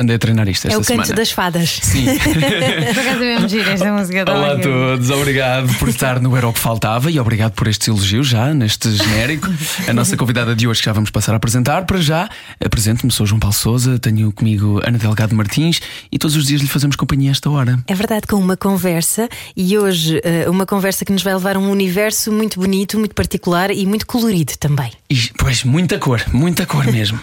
Andei a treinar isto esta É o canto semana. das fadas. Sim. Por acaso é mesmo gira esta música. Olá a todos, obrigado por estar no Era o que Faltava e obrigado por estes elogios já neste genérico. A nossa convidada de hoje que já vamos passar a apresentar. Para já, apresento-me, sou João Paulo Souza, tenho comigo Ana Delgado Martins e todos os dias lhe fazemos companhia a esta hora. É verdade, com uma conversa e hoje eh, uma conversa que nos vai levar a um universo muito bonito, muito particular e muito colorido também. E, pois, muita cor, muita cor mesmo.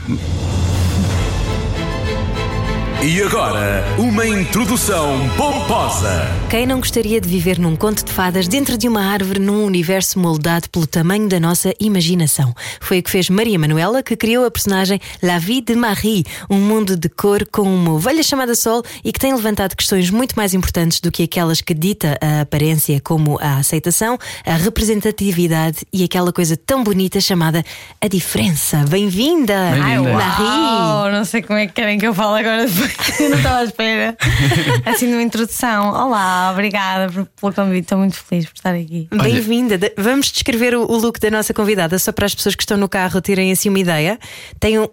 E agora, uma introdução pomposa. Quem não gostaria de viver num conto de fadas dentro de uma árvore num universo moldado pelo tamanho da nossa imaginação? Foi o que fez Maria Manuela, que criou a personagem La Vie de Marie, um mundo de cor com uma ovelha chamada Sol e que tem levantado questões muito mais importantes do que aquelas que dita a aparência, como a aceitação, a representatividade e aquela coisa tão bonita chamada a diferença. Bem-vinda, Bem-vinda. Marie! Uau, não sei como é que querem que eu fale agora porque eu não estava à espera. Assim, numa introdução. Olá, obrigada por- pelo convite, estou muito feliz por estar aqui. Bem-vinda. Vamos descrever o, look da nossa convidada, só para as pessoas que estão no carro terem assim uma ideia. Tem um,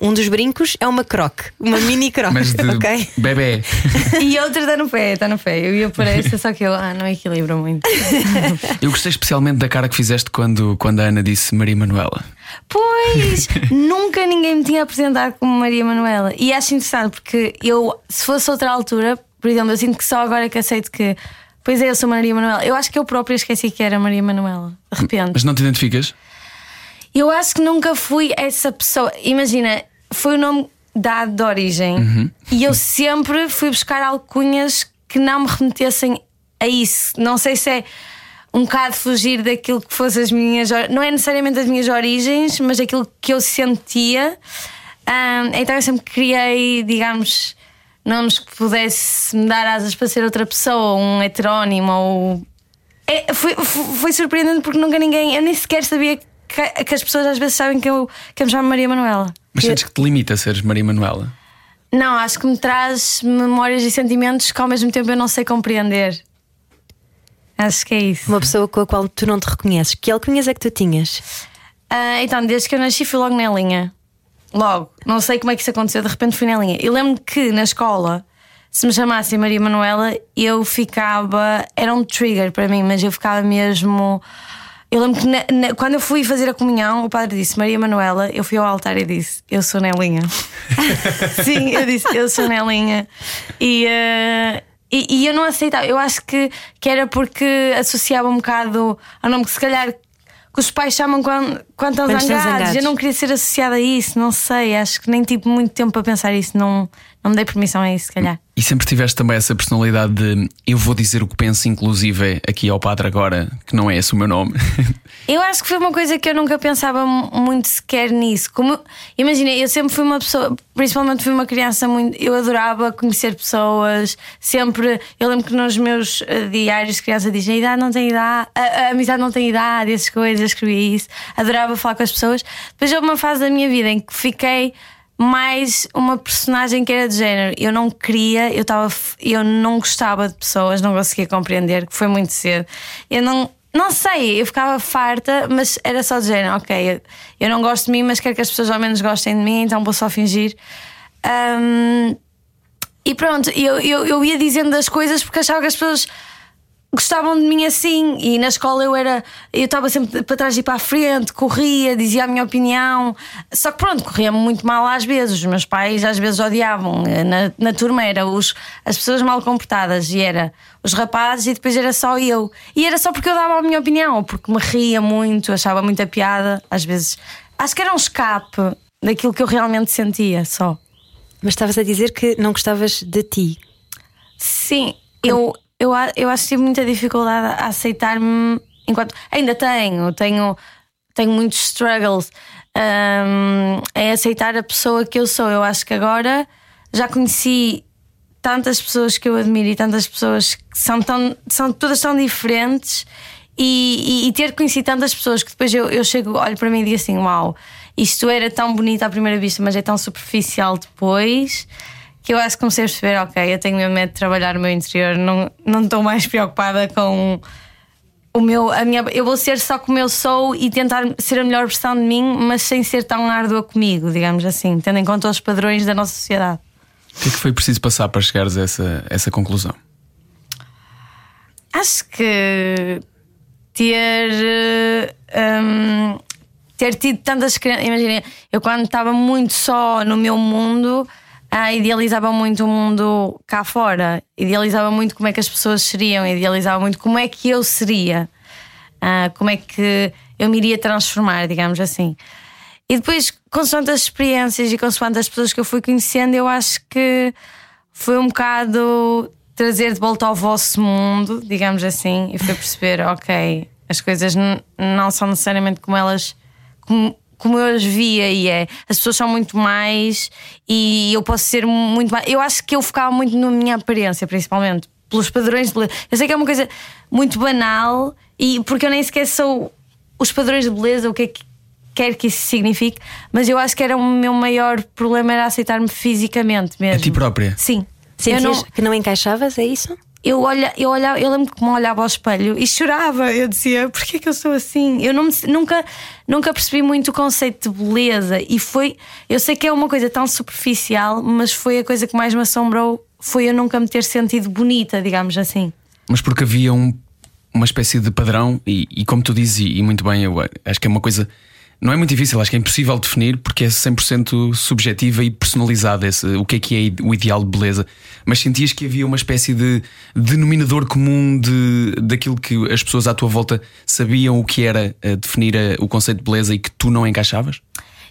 um dos brincos, é uma croque, uma mini croque, Mas de ok? bebê. E outra está no pé, está no pé. Eu ia por essa, só que eu ah, não equilibro muito. Eu gostei especialmente da cara que fizeste quando, quando a Ana disse Maria Manuela. Pois, nunca ninguém me tinha apresentado como Maria Manuela. E acho interessante porque eu, se fosse outra altura, por exemplo, eu sinto que só agora que aceito que. Pois é, eu sou Maria Manuela. Eu acho que eu própria esqueci que era Maria Manuela. De repente. Mas não te identificas? Eu acho que nunca fui essa pessoa. Imagina, foi o nome dado de origem. E eu sempre fui buscar alcunhas que não me remetessem a isso. Não sei se é um bocado fugir daquilo que fosse as minhas. Não é necessariamente as minhas origens, mas aquilo que eu sentia. Ahm, então eu sempre criei, digamos, nomes que pudesse me dar asas para ser outra pessoa, um heterónimo ou é, foi, foi, surpreendente porque nunca ninguém. Eu nem sequer sabia que, que as pessoas às vezes sabem que eu, que eu me chamo Maria Manuela. Mas sentes que te limita a seres Maria Manuela? não, acho que me traz memórias e sentimentos que ao mesmo tempo eu não sei compreender. Acho que é isso. Uma pessoa com a qual tu não te reconheces. Que alcunhas é que tu tinhas? Ah, então, desde que eu nasci, fui logo na linha. Logo. Não sei como é que isso aconteceu, de repente fui na linha. Eu lembro que na escola, se me chamassem Maria Manuela, eu ficava. Era um trigger para mim, mas eu ficava mesmo. Eu lembro que na- na- quando eu fui fazer a comunhão, o padre disse Maria Manuela, eu fui ao altar e disse: Eu sou Nelinha. Sim, eu disse: Eu sou Nelinha. E. ah, e, e eu não aceitava, eu acho que, que era porque associava um bocado ao nome que se calhar que os pais chamam quando, quando estão zangados. Eu não queria ser associada a isso, não sei. Acho que nem tive muito tempo para pensar isso. Não, não me dei permissão a isso, se calhar. E sempre tiveste também essa personalidade de eu vou dizer o que penso, inclusive aqui ao padre agora, que não é esse o meu nome. Eu acho que foi uma coisa que eu nunca pensava mu- muito sequer nisso. Como imagina, eu sempre fui uma pessoa, principalmente fui uma criança muito. Eu adorava conhecer pessoas, sempre. Eu lembro que nos meus eh, diários de criança dizem a idade não tem idade, a, a amizade não tem idade, essas coisas, eu escrevia isso. Adorava falar com as pessoas. Depois houve uma fase da minha vida em que fiquei mais uma personagem que era de género. Eu não queria, eu estava, eu não gostava de pessoas, não conseguia compreender, que foi muito cedo. Eu não, não sei, eu ficava farta, mas era só de género, ok, eu, eu não gosto de mim, mas quero que as pessoas ao menos gostem de mim, então vou só fingir. Ahm, e pronto, eu, eu, eu ia dizendo as coisas porque achava que as pessoas gostavam de mim assim. E na escola eu era. Eu estava sempre para trás e para a frente, corria, dizia a minha opinião. Só que pronto, corria muito mal às vezes. Os meus pais às vezes odiavam. Na, na turma era os, as pessoas mal comportadas e era os rapazes e depois era só eu. E era só porque eu dava a minha opinião, ou porque me ria muito, achava muita piada. Às vezes. Acho que era um escape daquilo que eu realmente sentia só. Mas estavas a dizer que não gostavas de ti. Sim, eu, eu, eu acho que tive muita dificuldade a aceitar-me enquanto. Ainda tenho, tenho, tenho muitos struggles hum, em aceitar a pessoa que eu sou. Eu acho que agora já conheci tantas pessoas que eu admiro e tantas pessoas que são, tão, são todas tão diferentes E, e, e ter conhecido tantas pessoas que depois eu, eu chego, olho para mim e digo assim: Uau, isto era tão bonito à primeira vista, mas é tão superficial depois que eu acho que comecei a perceber: ok, eu tenho mesmo medo de trabalhar no meu interior, não, não estou mais preocupada com o meu, a minha, eu vou ser só como eu sou e tentar ser a melhor versão de mim, mas sem ser tão árdua comigo, digamos assim, tendo em conta os padrões da nossa sociedade. O que é que foi preciso passar para chegares a essa, essa conclusão? Acho que ter. Um, ter tido tantas crianças. Imagina, eu quando estava muito só no meu mundo, ah, idealizava muito o mundo cá fora, idealizava muito como é que as pessoas seriam, idealizava muito como é que eu seria, ah, como é que eu me iria transformar, digamos assim. E depois, consoante as experiências e consoante as pessoas que eu fui conhecendo, eu acho que foi um bocado trazer de volta ao vosso mundo, digamos assim, e foi perceber, ok, as coisas não são necessariamente como elas. Como, como eu as via e é. As pessoas são muito mais e eu posso ser muito mais. Eu acho que eu focava muito na minha aparência, principalmente, pelos padrões de beleza. Eu sei que é uma coisa muito banal e porque eu nem sequer sou os padrões de beleza, o que é que quer que isso signifique, mas eu acho que era o meu maior problema era aceitar-me fisicamente mesmo. A ti própria? Sim. Sentias não... que não encaixavas, é isso? Eu, olha, eu, olhava, eu lembro que me olhava ao espelho e chorava. Eu dizia, porquê que eu sou assim? Eu não me, nunca, nunca percebi muito o conceito de beleza. E foi. Eu sei que é uma coisa tão superficial, mas foi a coisa que mais me assombrou. Foi eu nunca me ter sentido bonita, digamos assim. Mas porque havia um, uma espécie de padrão, e, e como tu dizes, e, e muito bem, eu acho que é uma coisa não é muito difícil, acho que é impossível definir porque é 100% subjetiva e personalizada esse, o que é que é o ideal de beleza. Mas sentias que havia uma espécie de denominador comum de, daquilo que as pessoas à tua volta sabiam o que era eh, definir eh, o conceito de beleza e que tu não encaixavas?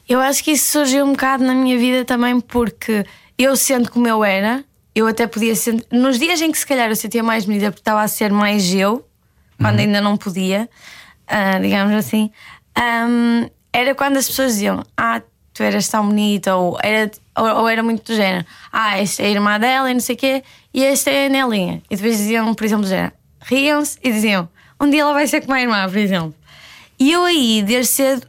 Eu acho que isso surgiu um bocado na minha vida também porque eu sendo como eu era, eu até podia ser. Nos dias em que se calhar eu sentia mais bonita porque estava a ser mais eu, quando uhum. ainda não podia, uh, digamos assim. Um, era quando as pessoas diziam: Ah, tu eras tão bonita, ou era, ou, ou, era muito do género: Ah, esta é a irmã dela e não sei o quê, e esta é a Nelinha. E depois diziam, por exemplo, género: riam-se e diziam: Um dia ela vai ser como a irmã, por exemplo. E eu aí, desde cedo,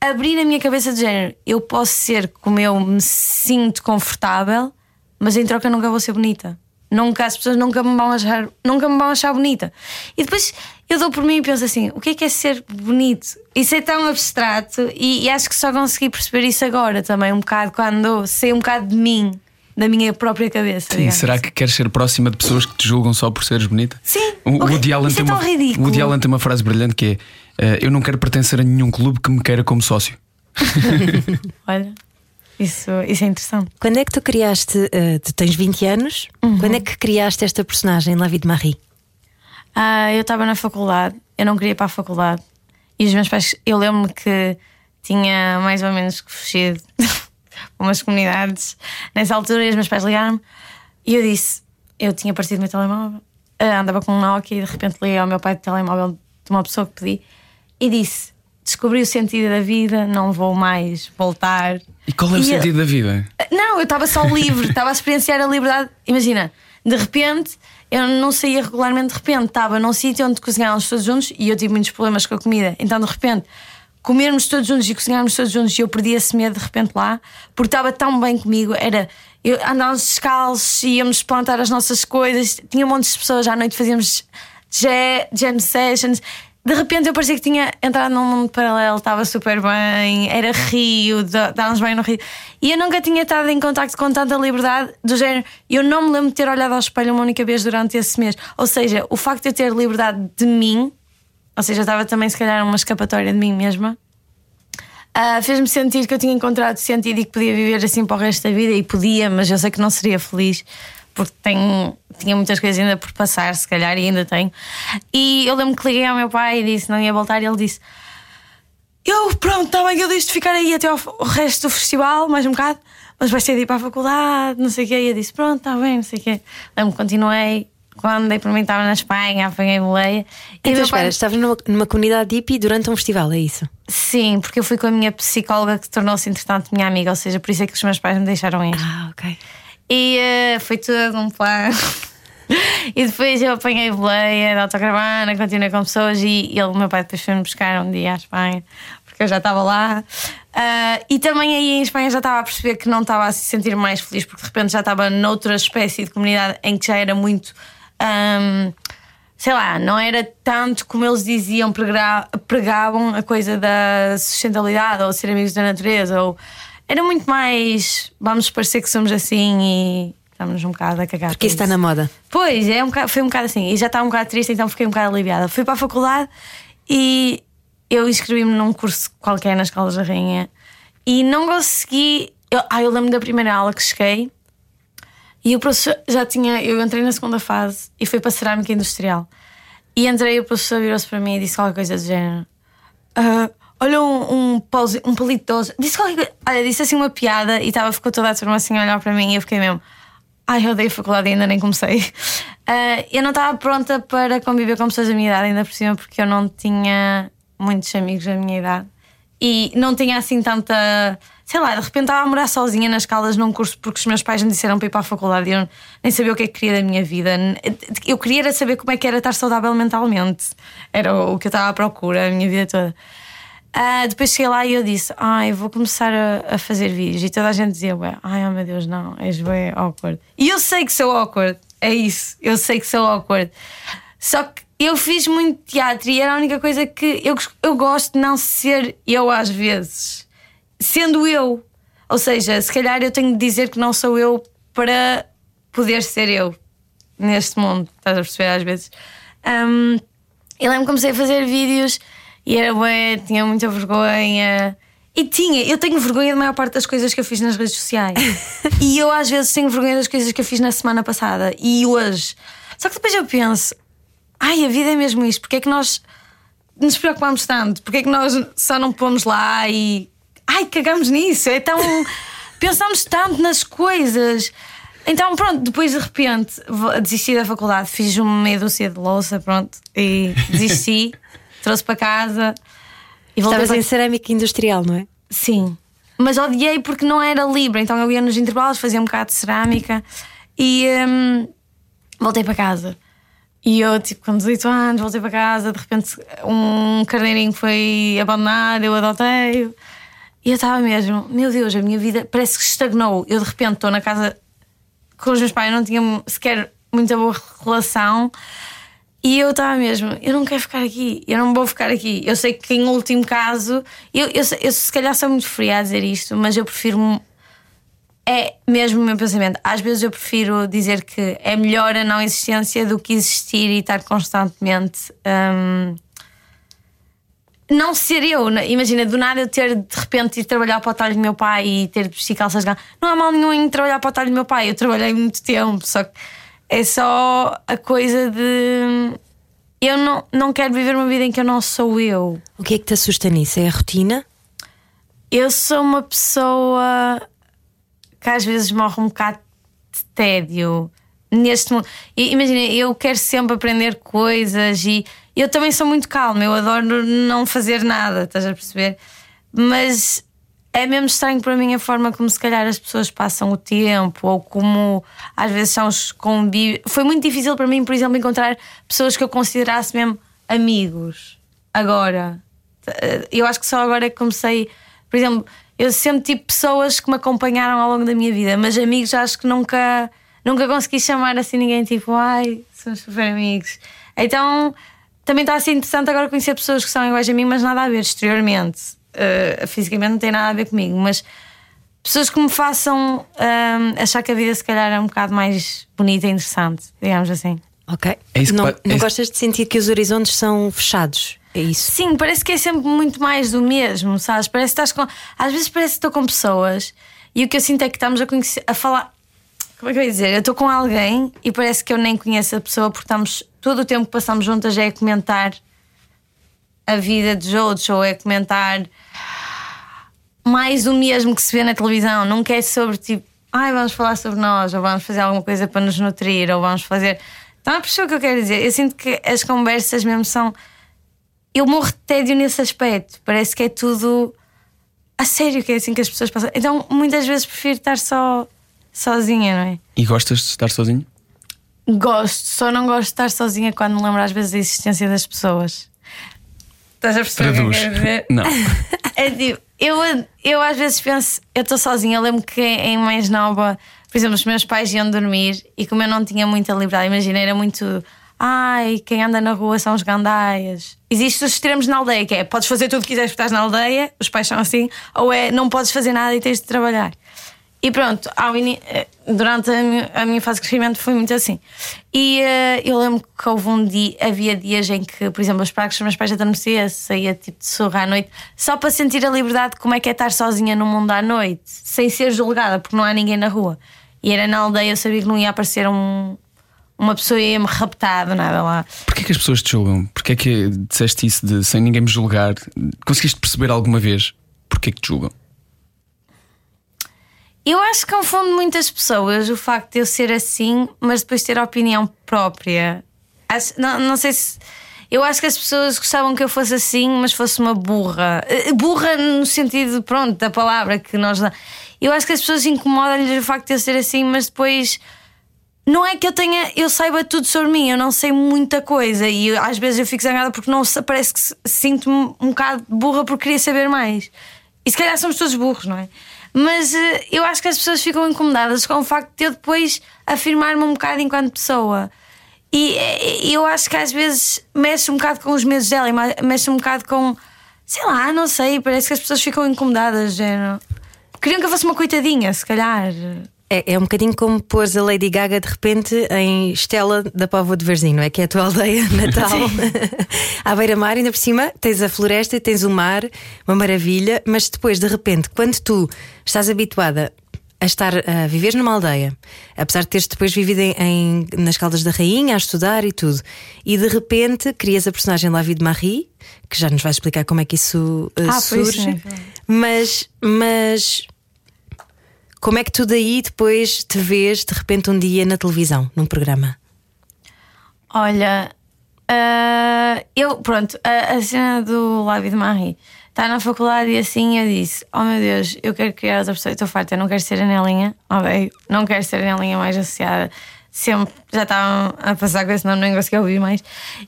abri na minha cabeça do género: Eu posso ser como eu me sinto confortável, mas em troca nunca vou ser bonita. Nunca, as pessoas nunca me vão achar, nunca me vão achar bonita. E depois eu dou por mim e penso assim: o que é que é ser bonito? Isso é tão abstrato e, e acho que só consegui perceber isso agora também, um bocado, quando sei um bocado de mim, da minha própria cabeça. Sim, será que queres ser próxima de pessoas que te julgam só por seres bonita? Sim, o, okay. Woody Allen tem é tão uma, ridículo. O Woody Allen tem uma frase brilhante que é: uh, Eu não quero pertencer a nenhum clube que me queira como sócio. Olha. Isso, isso é interessante. Quando é que tu criaste? Uh, tu tens 20 anos. Uhum. Quando é que criaste esta personagem, La Vie de Marie? Ah, eu estava na faculdade, eu não queria ir para a faculdade. E os meus pais, eu lembro-me que tinha mais ou menos que fugir de umas comunidades. Nessa altura, os meus pais ligaram-me e eu disse: eu tinha partido o meu telemóvel, ah, andava com um Nokia e de repente liguei ao meu pai de telemóvel de uma pessoa que pedi e disse: descobri o sentido da vida, não vou mais voltar. E qual é o e sentido eu... da vida? Não, eu estava só livre, estava a experienciar a liberdade. Imagina, de repente, eu não saía regularmente, de repente estava num sítio onde cozinhávamos todos juntos e eu tive muitos problemas com a comida. Então, de repente, comermos todos juntos e cozinharmos todos juntos e eu perdi esse medo de repente lá, porque estava tão bem comigo. Era. Eu, andávamos descalços, íamos plantar as nossas coisas, tinha um monte de pessoas à noite, fazíamos jam sessions de repente eu parecia que tinha entrado num mundo paralelo, estava super bem, era rio, dávamos bem no rio. E eu nunca tinha estado em contacto com tanta liberdade do género. Eu não me lembro de ter olhado ao espelho uma única vez durante esse mês. Ou seja, o facto de eu ter liberdade de mim, ou seja, estava também se calhar uma escapatória de mim mesma, uh, fez-me sentir que eu tinha encontrado sentido e que podia viver assim para o resto da vida. E podia, mas eu sei que não seria feliz porque tenho, tinha muitas coisas ainda por passar, se calhar, e ainda tenho. E eu lembro que liguei ao meu pai e disse não ia voltar, e ele disse: Eu, pronto, está bem, eu deixo de ficar aí até ao resto do festival, mais um bocado, mas vai ser de ir para a faculdade, não sei o quê. E eu disse: Pronto, está bem, não sei o quê. Lembro que continuei. Quando dei por mim, estava na Espanha, apanhei boleia. Então, espera, pai... estavas numa, numa comunidade hippie durante um festival, é isso? Sim, porque eu fui com a minha psicóloga que tornou-se, entretanto, minha amiga, ou seja, por isso é que os meus pais me deixaram ir. Ah, ok. E uh, foi tudo um plano. e depois eu apanhei boleia da autocaravana, continuei com pessoas e ele, meu pai, depois foi-me buscar um dia à Espanha, porque eu já estava lá. Uh, e também aí em Espanha já estava a perceber que não estava a se sentir mais feliz, porque de repente já estava noutra espécie de comunidade em que já era muito. Um, sei lá, não era tanto como eles diziam, pregavam a coisa da sustentabilidade ou ser amigos da natureza, ou era muito mais vamos parecer que somos assim e estamos um bocado a cagar. Porque isso está na moda. Pois, é um bocado, foi um bocado assim, e já estava um bocado triste, então fiquei um bocado aliviada. Fui para a faculdade e eu inscrevi-me num curso qualquer na Escola da Rainha e não consegui. Eu, ah, eu lembro da primeira aula que cheguei e o professor já tinha. Eu entrei na segunda fase e fui para cerâmica industrial. E entrei, o professor virou-se para mim e disse qualquer coisa do género. Uh, olha um, um, pause, um palito de Disse qualquer. Olha, disse assim uma piada e estava, ficou toda a turma assim a olhar para mim e eu fiquei mesmo. Ai, eu odeio faculdade ainda nem comecei. Uh, eu não estava pronta para conviver com pessoas da minha idade, ainda por cima, porque eu não tinha muitos amigos da minha idade e não tinha assim tanta sei lá, de repente estava a morar sozinha nas Caldas num curso porque os meus pais me disseram para ir para a faculdade e eu nem sabia o que é que queria da minha vida. Eu queria saber como é que era estar saudável mentalmente. Era o que eu estava à procura a minha vida toda. Uh, depois cheguei lá e eu disse: Ai, vou começar a, a, fazer vídeos. E toda a gente dizia: ai, oh meu Deus, não, és bem awkward. E eu sei que sou awkward, é isso, eu sei que sou awkward. Só que eu fiz muito teatro e era a única coisa que eu, eu gosto de não ser eu às vezes sendo eu. Ou seja, se calhar eu tenho de dizer que não sou eu para poder ser eu neste mundo. Estás a perceber às vezes? Um, eu lembro que comecei a fazer vídeos e era bué, tinha muita vergonha. E tinha, eu tenho vergonha da maior parte das coisas que eu fiz nas redes sociais. e eu às vezes tenho vergonha das coisas que eu fiz na semana passada e hoje. Só que depois eu penso, ai, a vida é mesmo isto, porque é que nós nos preocupamos tanto? Porque é que nós só não pomos lá e ai, cagamos nisso, é tão. pensamos tanto nas coisas. Então, pronto, depois de repente desisti da faculdade, fiz uma meia dúzia de louça, pronto, e desisti, trouxe para casa e. Estavas para... em cerâmica industrial, não é? Sim, mas odiei porque não era livre, então eu ia nos intervalos, fazia um bocado de cerâmica e hum, voltei para casa. E eu, tipo, com 18 anos, voltei para casa, de repente um carneirinho foi abandonado, eu adotei. E eu estava mesmo, meu Deus, a minha vida parece que estagnou. Eu de repente estou na casa com os meus pais, não tinha sequer muita boa relação. E eu estava mesmo, eu não quero ficar aqui, eu não vou ficar aqui. Eu sei que em último caso, eu, eu, eu se calhar sou muito fria a dizer isto, mas eu prefiro. É mesmo o meu pensamento. Às vezes eu prefiro dizer que é melhor a não existência do que existir e estar constantemente. Hum, não ser eu. Imagina, do nada eu ter de repente ir trabalhar para o talho do meu pai e ter de vestir calças grandes. Não há mal nenhum em trabalhar para o talho do meu pai. Eu trabalhei muito tempo, só que é só a coisa de. Eu não, não quero viver uma vida em que eu não sou eu. O que é que te assusta nisso? É a rotina? Eu sou uma pessoa que às vezes morre um bocado de tédio neste mundo. Imagina, eu quero sempre aprender coisas e eu também sou muito calma, eu adoro não fazer nada, estás a perceber? Mas é mesmo estranho para mim a forma como se calhar as pessoas passam o tempo ou como às vezes são convívios. Foi muito difícil para mim, por exemplo, encontrar pessoas que eu considerasse mesmo amigos. Agora, eu acho que só agora é que comecei, por exemplo, eu sempre tive pessoas que me acompanharam ao longo da minha vida, mas amigos acho que nunca, nunca consegui chamar assim ninguém tipo, ai, somos super amigos. Então também está a ser interessante agora conhecer pessoas que são iguais a mim, mas nada a ver exteriormente. Uh, fisicamente não tem nada a ver comigo, mas pessoas que me façam uh, achar que a vida se calhar é um bocado mais bonita e interessante, digamos assim. Ok. É não, não é gostas de sentir que os horizontes são fechados? É isso? Sim, parece que é sempre muito mais do mesmo, sabes? Parece que estás com. Às vezes parece que estou com pessoas e o que eu sinto é que estamos a conhecer, a falar. Como é que eu ia dizer? Eu estou com alguém e parece que eu nem conheço a pessoa porque estamos todo o tempo que passamos juntas é comentar a vida dos outros ou é comentar mais o mesmo que se vê na televisão. Nunca é sobre tipo, ai, vamos falar sobre nós, ou vamos fazer alguma coisa para nos nutrir, ou vamos fazer. Então é por isso que eu quero dizer. Eu sinto que as conversas mesmo são. Eu morro de tédio nesse aspecto. Parece que é tudo a sério, que é assim que as pessoas passam. Então muitas vezes prefiro estar só sozinha, não é? E gostas de estar sozinho? Gosto, só não gosto de estar sozinha quando me lembro às vezes da existência das pessoas. Estás a perceber que Traduz. dizer? Não. É tipo, eu, eu às vezes penso, eu estou sozinha. Eu lembro que em mais nova, por exemplo, os meus pais iam dormir e como eu não tinha muita liberdade, imagina, era muito. Ai, quem anda na rua são os gandaias. Existem os extremos na aldeia, que é podes fazer tudo o que quiseres porque estás na aldeia, os pais são assim, ou é não podes fazer nada e tens de trabalhar. E pronto, ini- eh, durante a minha, a minha fase de crescimento foi muito assim. E eh, eu lembro que houve um dia, havia dias em que, por exemplo, os pratos dos meus pais adormecia, saía tipo de surra à noite, só para sentir a liberdade de como é que é estar sozinha no mundo à noite, sem ser julgada, porque não há ninguém na rua. E era na aldeia, eu sabia que não ia aparecer um, uma pessoa ia-me raptar, do nada lá. Porquê que as pessoas te julgam? Porquê que disseste isso de sem ninguém me julgar? Conseguiste perceber alguma vez porquê que te julgam? Eu acho que confunde muitas pessoas o facto de eu ser assim, mas depois ter opinião própria. Acho- não, não sei se. Eu acho que as pessoas gostavam que eu fosse assim, mas fosse uma burra. Eh, Burra no sentido, pronto, da palavra que nós. Eu acho que as pessoas incomodam-lhes o facto de eu ser assim, mas depois. Não é que eu tenha, eu saiba tudo sobre mim, eu não sei muita coisa e às vezes eu fico zangada porque não parece que sinto-me um bocado burra porque queria saber mais. E se calhar somos todos burros, não é? Mas eh, eu acho que as pessoas ficam incomodadas com o facto de eu depois afirmar-me um bocado enquanto pessoa. E eh, eu acho que às vezes mexe um bocado com os medos dela e mexe um bocado com, sei lá, não sei, parece que as pessoas ficam incomodadas, género. Queriam que eu fosse uma coitadinha, se calhar. É, é um bocadinho como pôres a Lady Gaga de repente em Estela da Póvoa de Varzim, não é? Que é a tua aldeia natal. à beira-mar, ainda por cima, tens a floresta, tens o mar, uma maravilha, mas depois, de repente, quando tu estás habituada a estar a viver numa aldeia, apesar de teres depois vivido em, em- nas Caldas da Rainha, a estudar e tudo, e de repente crias a personagem Lavi de Marie, que já nos vais explicar como é que isso uh, Ah, surge, é. mas, mas como é que tu daí depois te vês de repente um dia na televisão, num programa? Olha, ah, eu, pronto, a, a cena do Lábio de Marie está na faculdade e assim eu disse: Oh meu Deus, eu quero criar outra pessoa, estou farta, eu não quero ser a odeio, não quero ser a mais associada. Sempre já estavam a passar com esse nome, nem conseguia ouvir mais.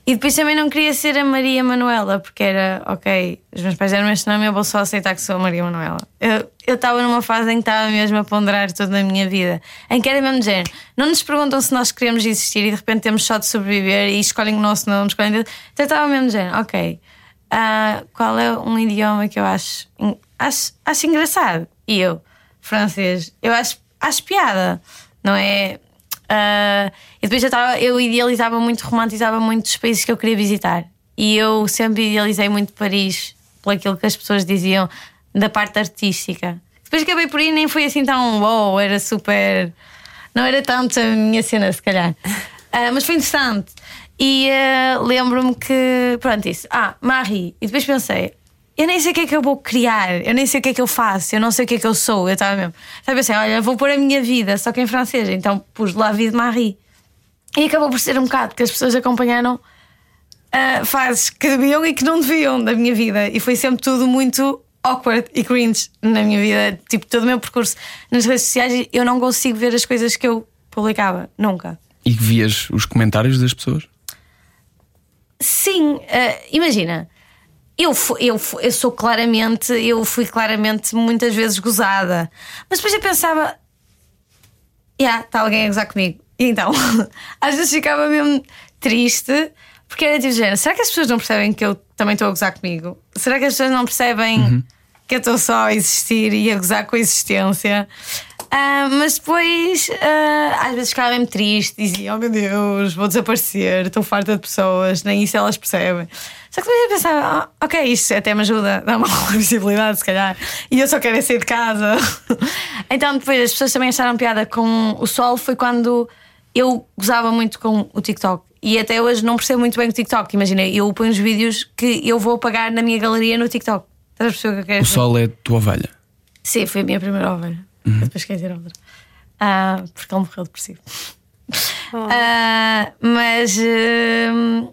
E depois também não queria ser a Maria Manuela, porque era, ok, os meus pais deram este nome, eu vou só aceitar que sou a Maria Manuela. Eu estava numa fase em que estava mesmo a ponderar tudo na minha vida, em que era mesmo género. Não nos perguntam se nós queremos existir e de repente temos só de sobreviver e escolhem o nosso nome, escolhem. Então eu estava mesmo género, ok. ah, qual é um idioma que eu acho, acho, acho engraçado? E eu, francês, eu acho, acho piada, não é? Ah, e depois eu, estava, eu idealizava muito, romantizava muito os países que eu queria visitar. E eu sempre idealizei muito Paris, por aquilo que as pessoas diziam da parte artística. Depois acabei por ir, nem foi assim tão wow, era super. Não era tanto a minha cena, se calhar. Ah, mas foi interessante. E ah, lembro-me que, pronto, isso. Ah, Marie. E depois pensei, eu nem sei o que é que eu vou criar, eu nem sei o que é que eu faço, eu não sei o que é que eu sou. Eu estava mesmo. Estava assim, olha, vou pôr a minha vida, só que em francês. Então pus La Vie de Marie. E acabou por ser um bocado que as pessoas acompanharam ah, fases que deviam e que não deviam da minha vida. E foi sempre tudo muito awkward e cringe na minha vida. Tipo, todo o meu percurso nas redes sociais, eu não consigo ver as coisas que eu publicava. Nunca. E vias os comentários das pessoas? Sim, ah, imagina. Eu, eu, eu sou claramente, eu fui claramente muitas vezes gozada, mas depois eu pensava, yeah, está alguém a gozar comigo. E então, às vezes ficava mesmo triste, porque era tipo, género, será que as pessoas não percebem que eu também estou a gozar comigo? Será que as pessoas não percebem que eu estou só a existir e a gozar com a existência? Ah, mas depois, ah, às vezes ficava mesmo triste, dizia: Oh meu Deus, vou desaparecer, estou farta de pessoas, nem isso elas percebem. Só que depois eu pensava: ah, Ok, isto até me ajuda, dá uma visibilidade, se calhar, e eu só quero é sair de casa. então, depois as pessoas também acharam piada com o sol. Foi quando eu gozava muito com o TikTok. E até hoje não percebo muito bem o TikTok. Imagina, eu ponho os vídeos que eu vou apagar na minha galeria no TikTok. Estás a perceber o que eu quero O dizer? sol é a tua ovelha. Sim, foi a minha primeira ovelha. Uhum. Depois quer dizer outra. Ah, porque ele morreu depressivo. Ah, mas hum,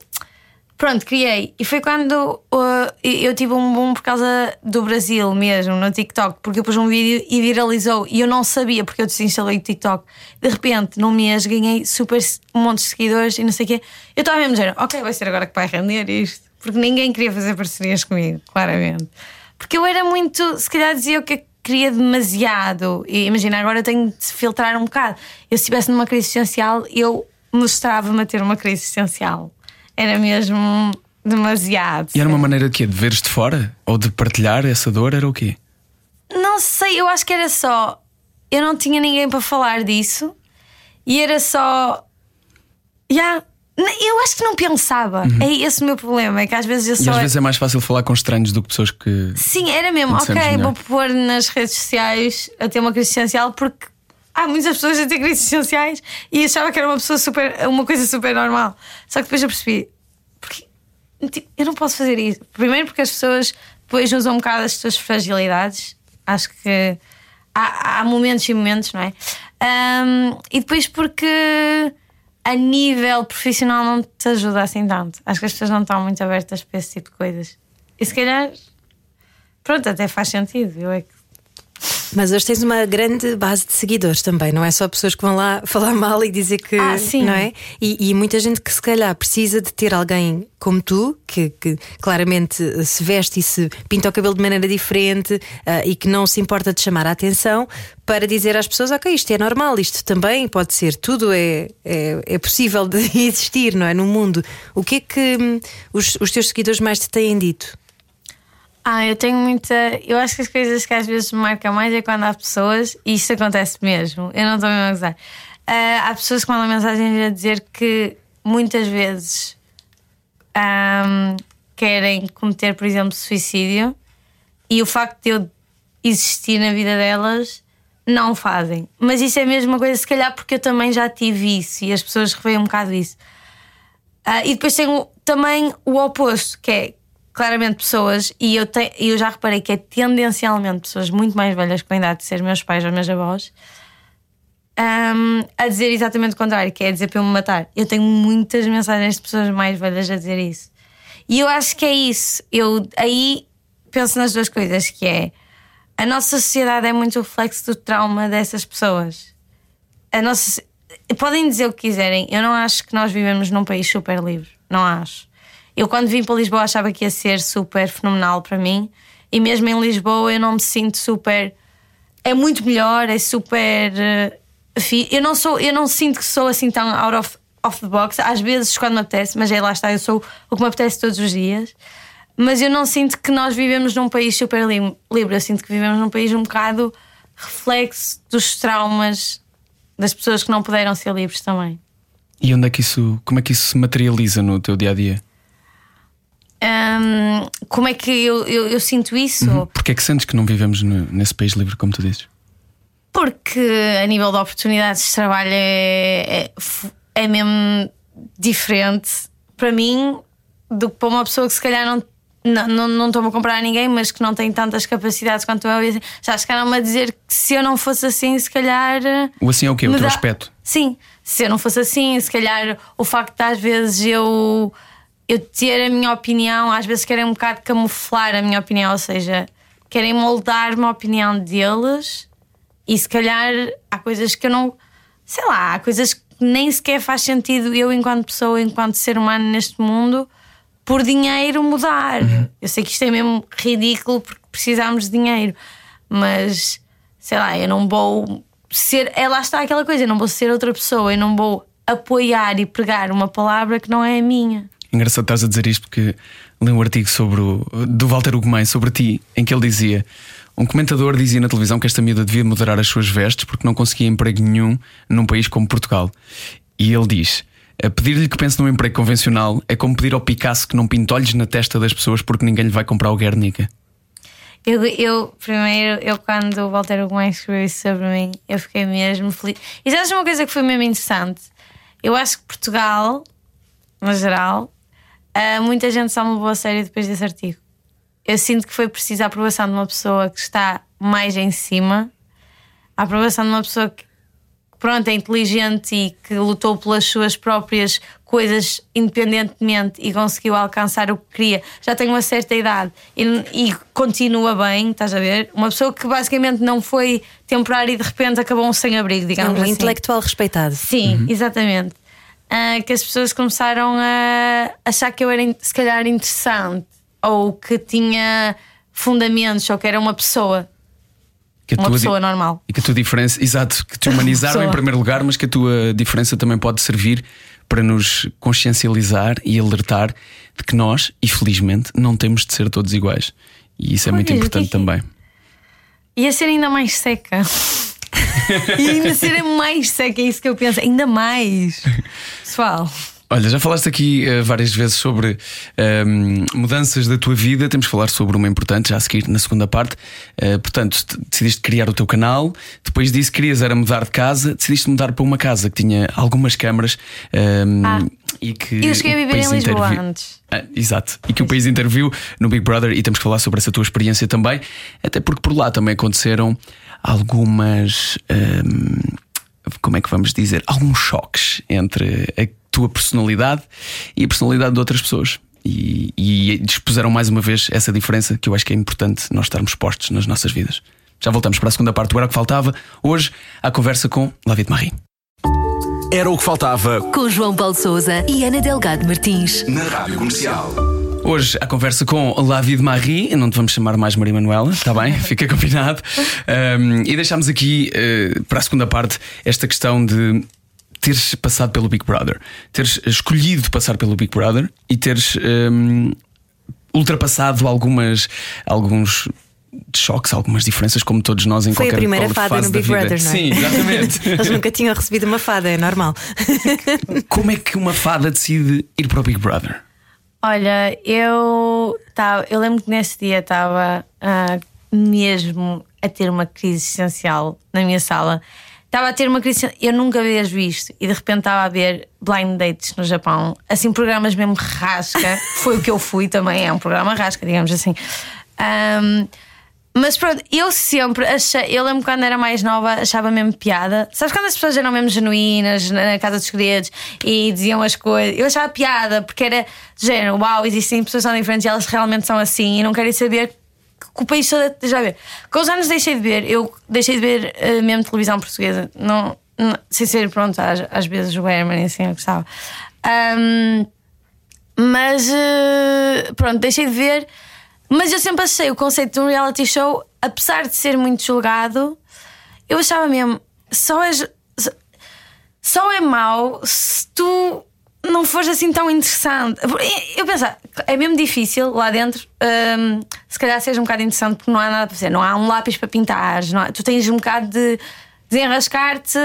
Pronto, criei. E foi quando uh, eu tive um boom por causa do Brasil mesmo, no TikTok, porque eu pus um vídeo e viralizou. E eu não sabia porque eu desinstalei o TikTok. De repente, num mês, ganhei super um monte de seguidores e não sei o quê. Eu estava mesmo dizendo, ok, vai ser agora que vai render isto. Porque ninguém queria fazer parcerias comigo, claramente. Porque eu era muito, se calhar dizia o que queria demasiado. E imagina, agora eu tenho de filtrar um bocado. Eu, se estivesse numa crise existencial, eu mostrava-me a ter uma crise existencial. Era mesmo demasiado. E era uma maneira de quê? De veres de fora? Ou de partilhar essa dor? Era o quê? Não sei, eu acho que era só. Eu não tinha ninguém para falar disso e era só. Yeah, eu acho que não pensava. Uhum. É esse o meu problema. É que às vezes eu E só. às vezes é mais fácil falar com estranhos do que pessoas que. Sim, era mesmo. Ok, melhor. vou pôr nas redes sociais a ter uma crise existencial porque há muitas pessoas a ter crises existenciais e achava que era uma pessoa super, uma coisa super normal. Só que depois eu percebi, porque tipo, eu não posso fazer isso. Primeiro porque as pessoas depois usam um bocado as suas fragilidades. Acho que há, há momentos e momentos, não é? Ahm, e depois porque a nível profissional não te ajuda assim tanto. Acho que as pessoas não estão muito abertas para esse tipo de coisas. E se calhar, pronto, até faz sentido. Eu é que Mas hoje tens uma grande base de seguidores também, não é só pessoas que vão lá falar mal e dizer que. Ah, sim. Não é? E, e muita gente que se calhar precisa de ter alguém como tu, que, que claramente eh, se veste e se pinta o cabelo de maneira diferente ah, e que não se importa de chamar a atenção, para dizer às pessoas: ok, isto é normal, isto também pode ser, tudo é, é, é possível de existir, não é? No mundo. O que é que hum, os, os teus seguidores mais te têm dito? Ah, eu tenho muita. Eu acho que as coisas que às vezes me marcam mais é quando há pessoas, e isto acontece mesmo, eu não estou mesmo a gozar. Ah, há pessoas que mandam mensagens a dizer que muitas vezes ahm, querem cometer, por exemplo, suicídio e o facto de eu existir na vida delas não fazem. Mas isso é mesmo uma coisa, se calhar, porque eu também já tive isso e as pessoas reveem um bocado isso. Ah, e depois tenho também o oposto, que é claramente pessoas, e eu, te, eu já reparei que é tendencialmente pessoas muito mais velhas com a idade de ser meus pais ou meus avós, ahm, a dizer exatamente o contrário, que é dizer para eu me matar. Eu tenho muitas mensagens de pessoas mais velhas a dizer isso. E eu acho que é isso. Eu aí penso nas duas coisas, que é a nossa sociedade é muito reflexo do trauma dessas pessoas. A nossa podem dizer o que quiserem. Eu não acho que nós vivemos num país super livre. Não acho. Eu, quando vim para Lisboa, achava que ia ser super fenomenal para mim. E mesmo em Lisboa, eu não me sinto super. É muito melhor, é super. eh, Eu não sou, eu não sinto que sou assim tão out of, the box. Às vezes, quando me apetece, mas aí lá está, eu sou o que me apetece todos os dias. Mas eu não sinto que nós vivemos num país super livre. Eu sinto que vivemos num país um bocado reflexo dos traumas das pessoas que não puderam ser livres também. E onde é que isso. Como é que isso se materializa no teu dia a dia? Hum, como é que eu, eu, eu sinto isso? Porquê é que sentes que não vivemos no- nesse país livre, como tu dizes? Porque a nível de oportunidades de trabalho é, é, é mesmo diferente para mim do que para uma pessoa que se calhar não. Não, não, não estou-me a comprar a ninguém, mas que não tem tantas capacidades quanto eu. Já chegaram-me a dizer que se eu não fosse assim, se calhar. O assim é o quê? O teu dá- aspecto? Sim, se eu não fosse assim, se calhar o facto de às vezes eu, eu ter a minha opinião, às vezes querem um bocado camuflar a minha opinião, ou seja, querem moldar uma opinião deles e se calhar há coisas que eu não. Sei lá, há coisas que nem sequer faz sentido eu, enquanto pessoa, enquanto ser humano neste mundo, por dinheiro mudar. Eu sei que isto é mesmo ridículo porque precisamos de dinheiro, mas sei lá, eu não vou ser. É lá está aquela coisa, eu não vou ser outra pessoa, eu não vou apoiar e pregar uma palavra que não é a minha. Engraçado estás a dizer isto porque li um artigo sobre o, do Walter Ugumem sobre ti, em que ele dizia: um comentador dizia na televisão que esta miúda devia moderar as suas vestes porque não conseguia emprego nenhum num país como Portugal. E ele diz: "A pedir-lhe que pense num emprego convencional é como pedir ao Picasso que não pinte olhos na testa das pessoas porque ninguém lhe vai comprar o Guernica. Eu, eu primeiro, eu quando o Walter Ugumem escreveu isso sobre mim, eu fiquei mesmo feliz. E sabes uma coisa que foi mesmo interessante? Eu acho que Portugal, no geral, ah, muita gente só me levou a sério depois desse artigo. Eu sinto que foi preciso a aprovação de uma pessoa que está mais em cima, a aprovação de uma pessoa que pronto, é inteligente e que lutou pelas suas próprias coisas independentemente e conseguiu alcançar o que queria, já tem uma certa idade e, e, continua bem, estás a ver? Uma pessoa que basicamente não foi temporária e de repente acabou um sem-abrigo, digamos é um assim. intelectual respeitado. Sim, uhum. exatamente. Uh, que as pessoas começaram a achar que eu era se calhar interessante ou que tinha fundamentos ou que era uma pessoa uma pessoa normal. E que a tua diferença, exato, que te humanizaram em primeiro lugar, mas que a tua diferença também pode servir para nos consciencializar e alertar de que nós, infelizmente, não temos de ser todos iguais. E isso é muito importante que... também. Ia ser ainda mais seca. E ainda ser mais seca, é isso que eu penso, ainda mais. Pessoal. Olha, já falaste aqui uh, várias vezes sobre uh, mudanças da tua vida. Temos que falar sobre uma importante já a seguir na segunda parte. Uh, portanto, decidiste criar o teu canal. Depois disso, querias era mudar de casa. Decidiste mudar para uma casa que tinha algumas câmaras. ah, e que eu cheguei a viver em Lisboa antes. Ah, exato. E que o país interviu no Big Brother. E temos que falar sobre essa tua experiência também. Até porque por lá também aconteceram algumas. como é que vamos dizer? Alguns choques entre a tua personalidade e a personalidade de outras pessoas. E, e dispuseram mais uma vez essa diferença que eu acho que é importante nós estarmos postos nas nossas vidas. Já voltamos para a segunda parte do Era o que Faltava. Hoje, a conversa com David Marie. Era o que faltava. Com João Paulo Souza e Ana Delgado Martins. Na Rádio Comercial. Hoje a conversa com David Marie, não te vamos chamar mais Maria Manuela, está bem? Fica combinado. Um, e deixamos aqui uh, para a segunda parte esta questão de teres passado pelo Big Brother, teres escolhido passar pelo Big Brother e teres um, ultrapassado algumas, alguns choques, algumas diferenças, como todos nós em Foi qualquer a primeira fada no Big Brother, não é? Sim, exatamente. Eles nunca tinham recebido uma fada, é normal. como é que uma fada decide ir para o Big Brother? Olha, eu, tava, eu lembro que nesse dia estava uh, mesmo a ter uma crise existencial na minha sala estava a ter uma crise. Eu nunca havia visto e de repente estava a ver blind dates no Japão, assim, programas mesmo rasca. Foi o que eu fui também, é um programa rasca, digamos assim. Um, mas pronto, eu sempre achei. Eu lembro quando era mais nova, achava mesmo piada. Sabes quando as pessoas eram mesmo genuínas na Casa dos Segredos e diziam as coisas? Eu achava piada porque era género, uau, existem pessoas tão diferentes e elas realmente são assim e não querem saber que o país todo. Já ver. Com os anos deixei de ver, eu deixei de ver uh, mesmo televisão portuguesa. Não, não, sem ser, pronto, às, às vezes o Herman assim eu gostava. Um, mas uh, pronto, deixei de ver. Mas eu sempre achei o conceito de um reality show, apesar de ser muito julgado, eu achava mesmo, só és. Só é mau se tu não fores assim tão interessante. Eu penso, é mesmo difícil lá dentro. Um, se calhar seja um bocado interessante porque não há nada para fazer. Não há um lápis para pintar. Há, tu tens um bocado de desenrascar-te.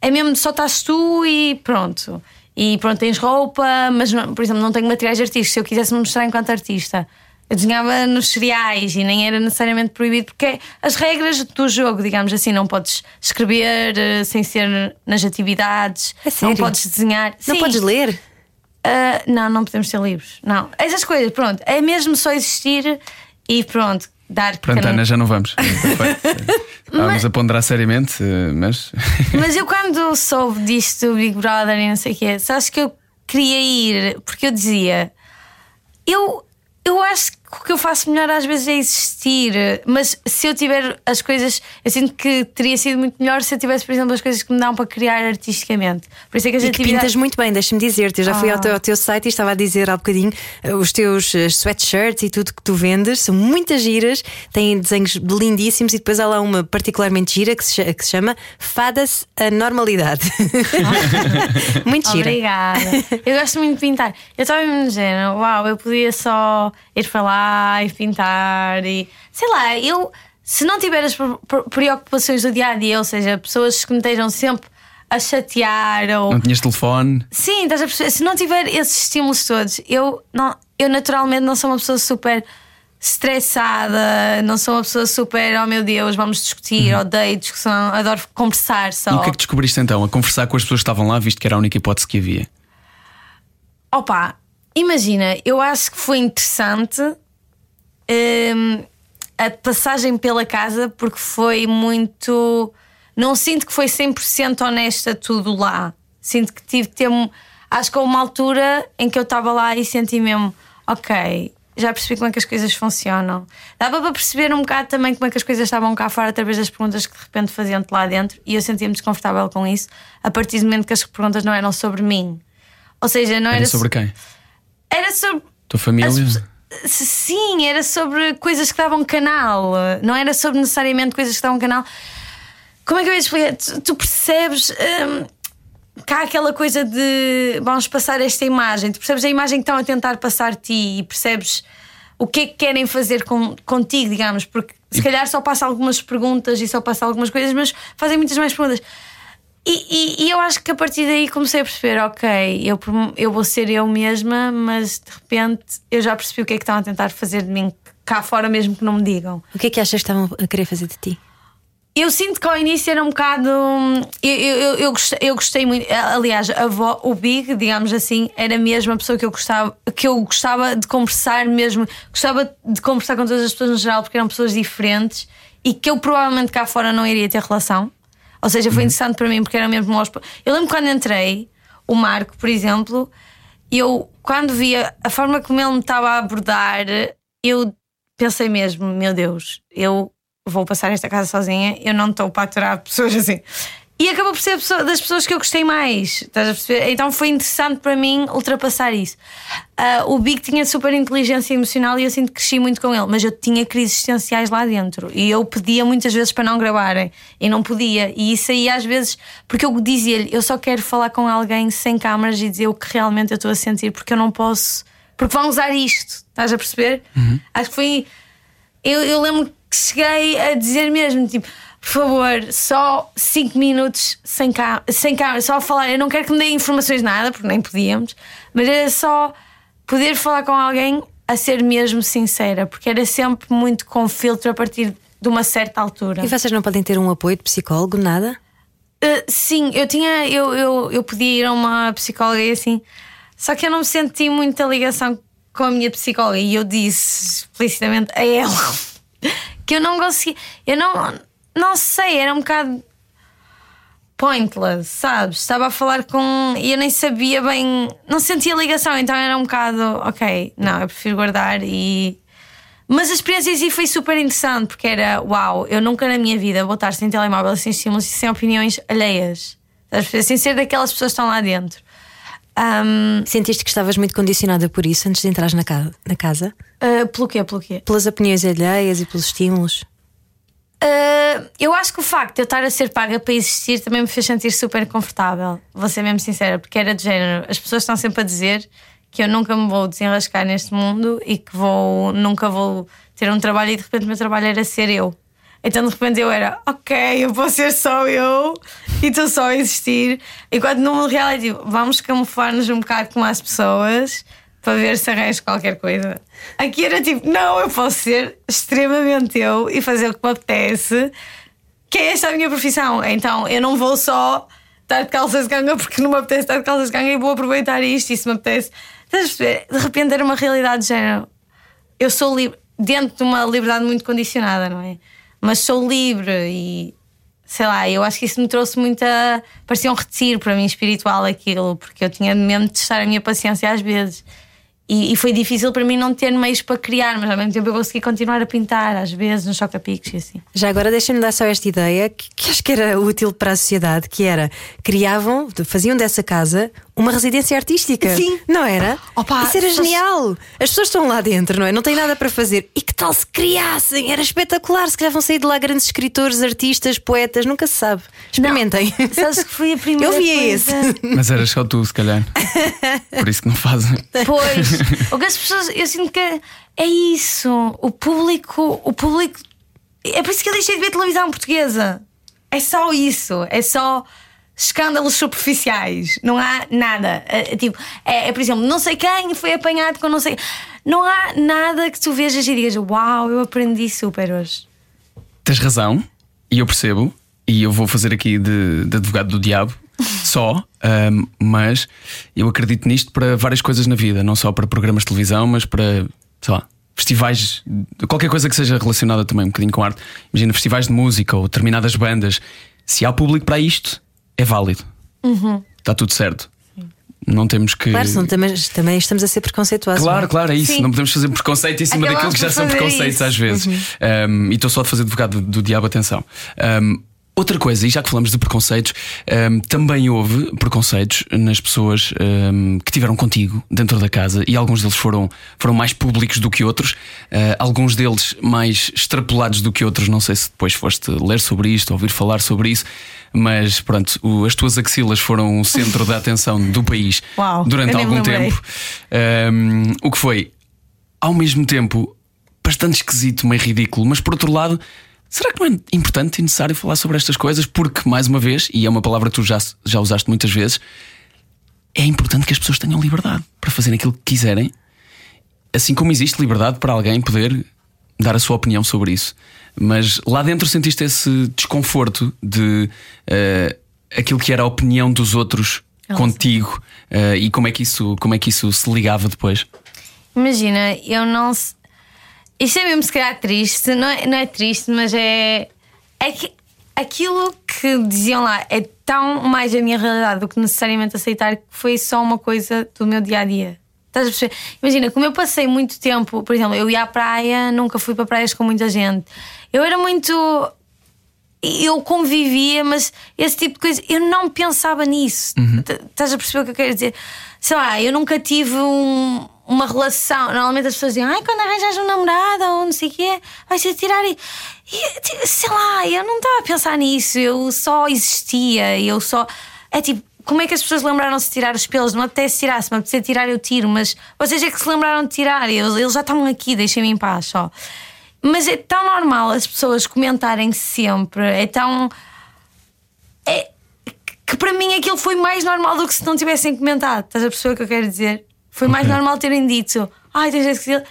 É mesmo só estás tu e pronto. E pronto, tens roupa, mas não, por exemplo, não tenho materiais artísticos. Se eu quisesse me mostrar enquanto artista, eu desenhava nos cereais e nem era necessariamente proibido, porque é as regras do jogo, digamos assim, não podes escrever uh, sem ser nas atividades, é não podes desenhar. Não Sim. podes ler? Uh, não, não podemos ter livros. Não. Essas coisas, pronto, é mesmo só existir e pronto, dar Pronto, Ana, já não vamos. Estávamos a ponderar seriamente, eh, mas. mas eu, quando soube disto do Big Brother e não sei o quê, sabes que eu queria ir, porque eu dizia. Eu eu acho que o que eu faço melhor às vezes é existir, mas se eu tiver as coisas, eu sinto que teria sido muito melhor se eu tivesse, por exemplo, as coisas que me dão para criar artisticamente. Por isso é que as e atividades... pintas muito bem, deixa-me dizer-te. Eu já fui ao teu, ao teu, site e estava a dizer há bocadinho eh, os teus eh, sweatshirts e tudo que tu vendes são muitas giras, têm desenhos lindíssimos e depois há lá uma particularmente gira que se, que se chama Fadas a Normalidade. muito gira. Obrigada. Eu gosto muito de pintar. Eu estava me dizendo, uau, eu podia só ir para lá e pintar e sei lá, eu se não tiver as preocupações do dia a dia, ou seja, pessoas que me estejam sempre a chatear ou. Não tinhas telefone? Sim, estás a perceber? Se não tiver esses estímulos todos, eu, não, eu naturalmente não sou uma pessoa super estressada, não sou uma pessoa super, oh meu Deus, vamos discutir, uhum. odeio discussão, adoro conversar só. E o que é que descobriste então? A conversar com as pessoas que estavam lá, visto que era a única hipótese que havia? Opa, Imagina, eu acho que foi interessante hum, a passagem pela casa porque foi muito. Não sinto que foi 100% honesta tudo lá. Sinto que tive que ter. acho que houve uma altura em que eu estava lá e senti mesmo, ok, já percebi como é que as coisas funcionam. Dava para perceber um bocado também como é que as coisas estavam cá fora através das perguntas que de repente faziam-te lá dentro e eu sentia-me desconfortável com isso a partir do momento que as perguntas não eram sobre mim. Ou seja, não era, Era sobre quem? Era sobre. Tua família? as- Sim, era sobre coisas que davam canal, não era sobre necessariamente coisas que davam canal. Como é que eu ia explicar? Tu, tu percebes hum, há aquela coisa de vamos passar esta imagem, tu percebes a imagem que estão a tentar passar-te e percebes o que é que querem fazer com, contigo, digamos, porque se calhar só passa algumas perguntas e só passa algumas coisas, mas fazem muitas mais perguntas. E, e- e eu acho que a partir daí comecei a perceber, ok, eu, eu vou ser eu mesma, mas de repente eu já percebi o que é que estão a tentar fazer de mim cá fora, mesmo que não me digam. O que é que achas que estavam a querer fazer de ti? Eu sinto que ao início era um bocado. hum, Eu, eu, eu, gostei, eu gostei muito. Aliás, a o Big, digamos assim, era mesmo a pessoa que eu gostava, que eu gostava de conversar mesmo. Gostava de conversar com todas as pessoas no geral, porque eram pessoas diferentes e que eu provavelmente cá fora não iria ter relação. Ou seja, foi interessante para mim porque era mesmo. aos- Eu lembro quando entrei, o Marco, por exemplo, eu, quando via a forma como ele me estava a abordar, eu pensei mesmo: meu Deus, eu vou passar esta casa sozinha, eu não estou para aturar pessoas assim. E acabou por ser das pessoas que eu gostei mais. Estás a perceber? Então foi interessante para mim ultrapassar isso. Ah, o Big tinha super inteligência emocional e eu sinto que cresci muito com ele, mas eu tinha crises existenciais lá dentro e eu pedia muitas vezes para não gravarem e não podia. E isso aí às vezes, porque eu dizia-lhe, eu só quero falar com alguém sem câmaras e dizer o que realmente eu estou a sentir, porque eu não posso, porque vão usar isto. Estás a perceber? Acho que foi. Eu, eu lembro que cheguei a dizer mesmo, tipo, por favor, só 5 minutos sem cá, sem câmera, só falar. Eu não quero que me deem informações nada, porque nem podíamos, mas era só poder falar com alguém a ser mesmo sincera, porque era sempre muito com filtro a partir de uma certa altura. E vocês não podem ter um apoio de psicólogo, nada? Uh, sim, eu tinha. Eu, eu, eu podia ir a uma psicóloga e assim. Só que eu não me senti muita ligação com a minha psicóloga e eu disse explicitamente a ela que eu não conseguia. Eu não. Não sei, era um bocado pointless, sabes? Estava a falar com. e eu nem sabia bem. Não sentia ligação, então era um bocado. Ok, não, eu prefiro guardar e. Mas a experiência em si foi super interessante porque era uau, eu nunca na minha vida vou estar sem telemóvel, sem estímulos e sem opiniões alheias. Sem ser daquelas pessoas que estão lá dentro. Ahm, Sentiste que estavas muito condicionada por isso antes de entrar na, ca- na casa? ah, pelo quê? Pelo quê? Pelas opiniões alheias e pelos estímulos? Ah, eu acho que o facto de eu estar a ser paga para existir também me fez sentir super confortável. Vou ser mesmo sincera, porque era de género. As pessoas estão sempre a dizer que eu nunca me vou desenrascar neste mundo e que vou, nunca vou ter um trabalho e de repente o meu trabalho era ser eu. Então de repente eu era, ok, eu vou ser só eu e estou só a existir. Enquanto no mundo real é tipo, vamos camuflar-nos um bocado com as pessoas para ver se arranjo qualquer coisa. Aqui era tipo, não, eu posso ser extremamente eu e fazer o que me apetece, que é esta a minha profissão. Então eu não vou só estar de calças de ganga porque não me apetece estar de calças de ganga e vou aproveitar isto e se me apetece. Estás a perceber? De repente era uma realidade de género. Eu sou livre, dentro de uma liberdade muito condicionada, não é? Mas sou livre e sei lá, eu acho que isso me trouxe muita. parecia um retiro para mim espiritual aquilo, porque eu tinha mesmo de testar a minha paciência às vezes. E, e foi difícil para mim não ter meios para criar, mas ao mesmo tempo eu consegui continuar a pintar, às vezes, no choca-picos e assim. Já agora deixem-me dar só esta ideia que, que acho que era útil para a sociedade, que era criavam, faziam dessa casa uma residência artística. Sim. Não era? Opa, Isso era genial. As pessoas estão lá dentro, não é? Não têm nada para fazer. E que tal se criassem? Era espetacular. Se calhar vão sair de lá grandes escritores, artistas, poetas, nunca se sabe. Experimentem. Sabes que foi a primeira Eu vi coisa. esse. Mas eras só tu, se calhar. Por isso que não fazem. Pois, o que as pessoas, eu sinto que é isso. O público, o público. É por isso que eu deixei de ver televisão portuguesa. É só isso. É só escândalos superficiais. Não há nada. É, é tipo, é, é, por exemplo, não sei quem foi apanhado com não sei. Não há nada que tu vejas e digas, uau, eu aprendi super hoje. Tens razão, e eu percebo, e eu vou fazer aqui de, de advogado do diabo, só, ahm, mas eu acredito nisto para várias coisas na vida, não só para programas de televisão, mas para, sei lá, festivais, qualquer coisa que seja relacionada também um bocadinho com arte. Imagina festivais de música ou determinadas bandas. Se há público para isto, é válido. Está tudo certo. Não temos que. Claro, senão também, também estamos a ser preconceituosos. Claro, não é? claro, é isso. Sim. Não podemos fazer preconceito em cima daquilo Acabamos que já são preconceitos isso. às vezes. Uhum. Um, e estou só a fazer advogado do, do diabo, atenção. Um, outra coisa, e já que falamos de preconceitos, um, também houve preconceitos nas pessoas um, que tiveram contigo dentro da casa e alguns deles foram, foram mais públicos do que outros, uh, alguns deles mais extrapolados do que outros. Não sei se depois foste ler sobre isto, ouvir falar sobre isso. Mas pronto, o- as tuas axilas foram o centro da atenção do país Uau, durante algum tempo. Um, o que foi, ao mesmo tempo, bastante esquisito, meio ridículo, mas por outro lado, será que não é importante e necessário falar sobre estas coisas? Porque, mais uma vez, e é uma palavra que tu já, já usaste muitas vezes, é importante que as pessoas tenham liberdade para fazerem aquilo que quiserem, assim como existe liberdade para alguém poder dar a sua opinião sobre isso. Mas lá dentro sentiste esse desconforto de eh, aquilo que era a opinião dos outros contigo eh, e como é, que isso, como é que isso se ligava depois? Imagina, eu não. Isto é mesmo se calhar triste, não é, não é triste, mas é. É que aquilo que diziam lá é tão mais a minha realidade do que necessariamente aceitar que foi só uma coisa do meu dia a dia. Estás a perceber? Imagina, como eu passei muito tempo, por exemplo, eu ia à praia, nunca fui para praias com muita gente. Eu era muito. Eu convivia, mas esse tipo de coisa, eu não pensava nisso. T- Estás a perceber o que eu quero dizer? Sei lá, eu nunca tive um- uma relação. Normalmente as pessoas dizem, ai, quando arranjas um namorado ou não sei o quê, vai ser tirar. E, e, sei lá, eu não estava a pensar nisso, eu só existia, eu só. É tipo, como é que as pessoas lembraram-se de tirar os pelos? Não apetece tirar, se me apetecer tirar, eu tiro, mas vocês é que se lembraram de tirar, eles, eles já estavam aqui, deixem-me em paz só. Mas é tão normal as pessoas comentarem sempre, é tão. É, que para mim aquilo foi mais normal do que se não tivessem comentado. Estás a o que eu quero dizer? Foi mais normal terem dito, ai, tens esse que.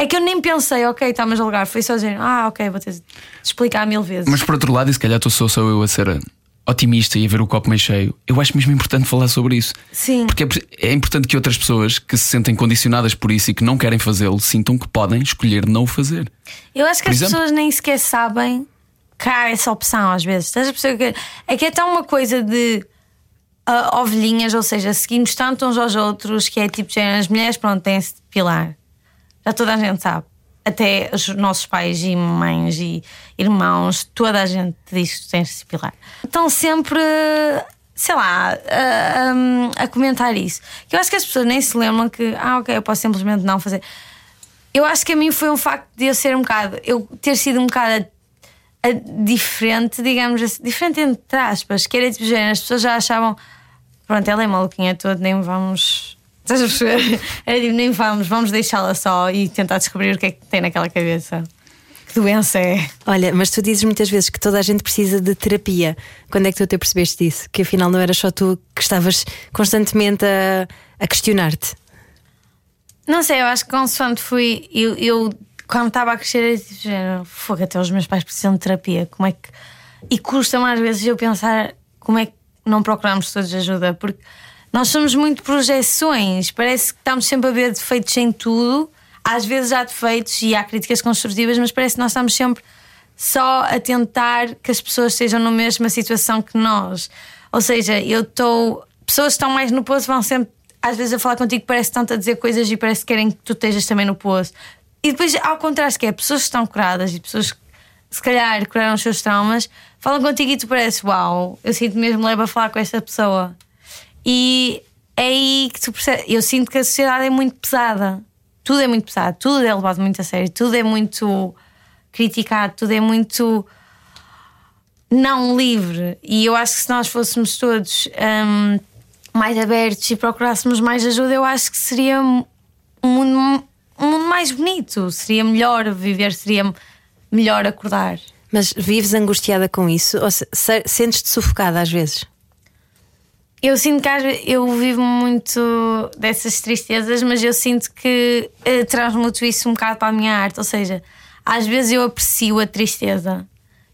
É que eu nem pensei, ok, está-me a julgar. Foi só dizer, ah, ok, vou ter de explicar mil vezes. Mas por outro lado, e se calhar estou só, só eu a ser eh, otimista e a ver o copo meio cheio, eu acho mesmo importante falar sobre isso. Sim. Porque é, é importante que outras pessoas que se sentem condicionadas por isso e que não querem fazê-lo sintam que podem escolher não o fazer. Eu acho que Por as exemplo? pessoas nem sequer sabem que há essa opção às vezes. Estás a perceber que é que é tão uma coisa de ah, ovelhinhas, ou seja, seguimos tanto uns aos outros que é tipo, as mulheres, pronto, têm-se de pilar. Já toda a gente sabe. Até os nossos pais e mães e irmãos, toda a gente diz que tens de se pilar. Estão sempre, sei lá, a, a- comentar isso. Que Eu acho que as pessoas nem se lembram que, ah, ok, eu posso simplesmente não fazer. Eu acho que a mim foi um facto de eu ser um bocado, eu ter sido um bocado diferente, digamos assim, diferente entre aspas, que era tipo, as pessoas já achavam, pronto, ela é maluquinha toda, nem vamos. Estás a perceber? Era tipo, nem vamos, vamos deixá-la só e tentar descobrir o que é que tem naquela cabeça. Que doença é? Olha, mas tu dizes muitas vezes que toda a gente precisa de terapia. Quando é que tu te percebeste disso? Que afinal não era só tu que estavas constantemente a, a questionar-te. Não sei, eu acho que consoante fui. Eu, eu quando estava a crescer, eu tipo, género, fogo, até os meus pais precisam de terapia. Como é que. E custa mais vezes eu pensar como é que não procuramos todos ajuda, porque nós somos muito projeções, parece que estamos sempre a ver defeitos em tudo. Às vezes há defeitos e há críticas construtivas, mas parece que nós estamos sempre só a tentar que as pessoas estejam na mesma situação que nós. Ou seja, eu estou. Pessoas que estão mais no poço vão sempre, às vezes, a falar contigo, parece que estão a dizer coisas e parece que querem que tu estejas também no poço. E depois, ao contrário, que é pessoas que estão curadas e pessoas que, se calhar, curaram os seus traumas, falam contigo e tu parece, uau, eu sinto mesmo leve a falar com esta pessoa. E é aí que tu percebes. Eu sinto que a sociedade é muito pesada. Tudo é muito pesado, tudo é levado muito a sério, tudo é muito criticado, tudo é muito não livre. E eu acho que se nós fôssemos todos hum, mais abertos e procurássemos mais ajuda, eu acho que seria um mundo, um mundo mais bonito. Seria melhor viver, seria melhor acordar. Mas vives angustiada com isso? Ou se, se- sentes-te sufocada às vezes? Eu sinto que às ve- eu vivo muito dessas tristezas, mas eu sinto que eh, transmuto isso um bocado para a minha arte. Ou seja, às vezes eu aprecio a tristeza.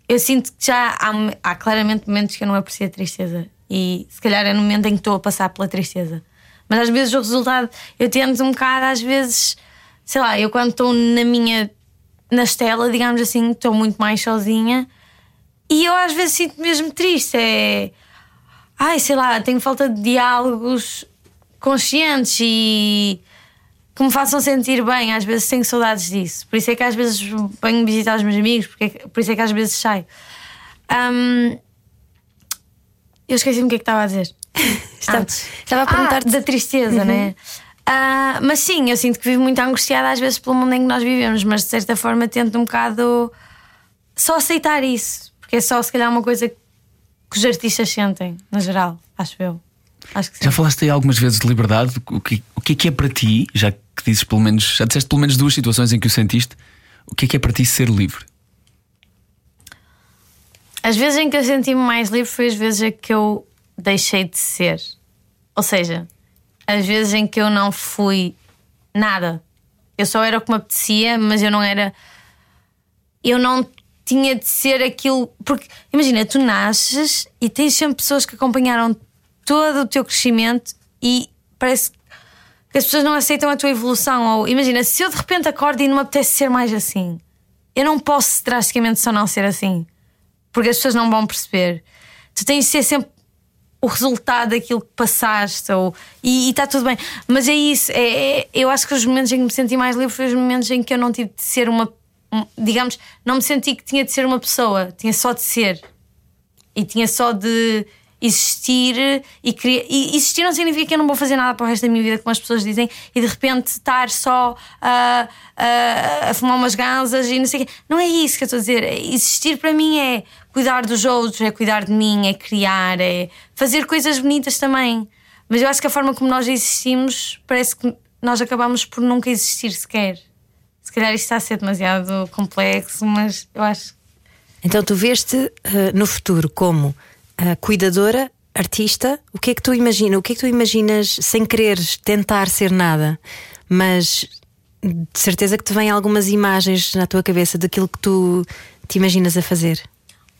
Eu sinto que já há, há claramente momentos que eu não aprecio a tristeza. E se calhar é no momento em que estou a passar pela tristeza. Mas às vezes o resultado, eu tento um bocado, às vezes, sei lá, eu quando estou na minha, na estela, digamos assim, estou muito mais sozinha. E eu às vezes sinto mesmo triste. É ai, sei lá, tenho falta de diálogos conscientes e que me façam sentir bem. Às vezes tenho saudades disso. Por isso é que às vezes venho visitar os meus amigos, porque é por isso é que às vezes saio. Ahm, eu esqueci-me o que é que estava a dizer. Estava, estava a perguntar-te. Ah, da tristeza, né? Ah, mas sim, eu sinto que vivo muito angustiada às vezes pelo mundo em que nós vivemos, mas de certa forma tento um bocado só aceitar isso, porque é só se calhar uma coisa que os artistas sentem, no geral, acho eu. Acho. Já falaste aí algumas vezes de liberdade. O que, o que é que é para ti, já que dizes pelo menos, já disseste pelo menos duas situações em que o sentiste, o que é que é para ti ser livre? As vezes em que eu senti-me mais livre foi as vezes em que eu deixei de ser. Ou seja, as vezes em que eu não fui nada. Eu só era o que me apetecia, mas eu não era. Eu não tinha de ser aquilo. Porque imagina, tu nasces e tens sempre pessoas que acompanharam todo o teu crescimento e parece que as pessoas não aceitam a tua evolução. Ou imagina, se eu de repente acordo e não me apetece ser mais assim, eu não posso drasticamente só não ser assim porque as pessoas não vão perceber. Tu tens de ser sempre o resultado daquilo que passaste ou, e está tudo bem. Mas é isso, é, é- eu acho que os momentos em que me senti mais livre foram os momentos em que eu não tive de ser uma. um- digamos, não me senti que tinha de ser uma pessoa, tinha só de ser. E tinha só de existir e, querer, e existir não significa que eu não vou fazer nada para o resto da minha vida, como as pessoas dizem, e de repente estar só a, a, fumar umas ganzas e não sei o quê. Não é isso que eu estou a dizer. Existir para mim é cuidar dos outros, é cuidar de mim, é criar, é fazer coisas bonitas também. Mas eu acho que a forma como nós existimos parece que nós acabamos por nunca existir sequer. Se calhar isto está a ser demasiado complexo, mas eu acho Então tu veste eh, no futuro como eh, cuidadora, artista. O que é que tu imaginas? O que é que tu imaginas sem quereres tentar ser nada, mas de certeza que te vêm algumas imagens na tua cabeça daquilo que tu te imaginas a fazer.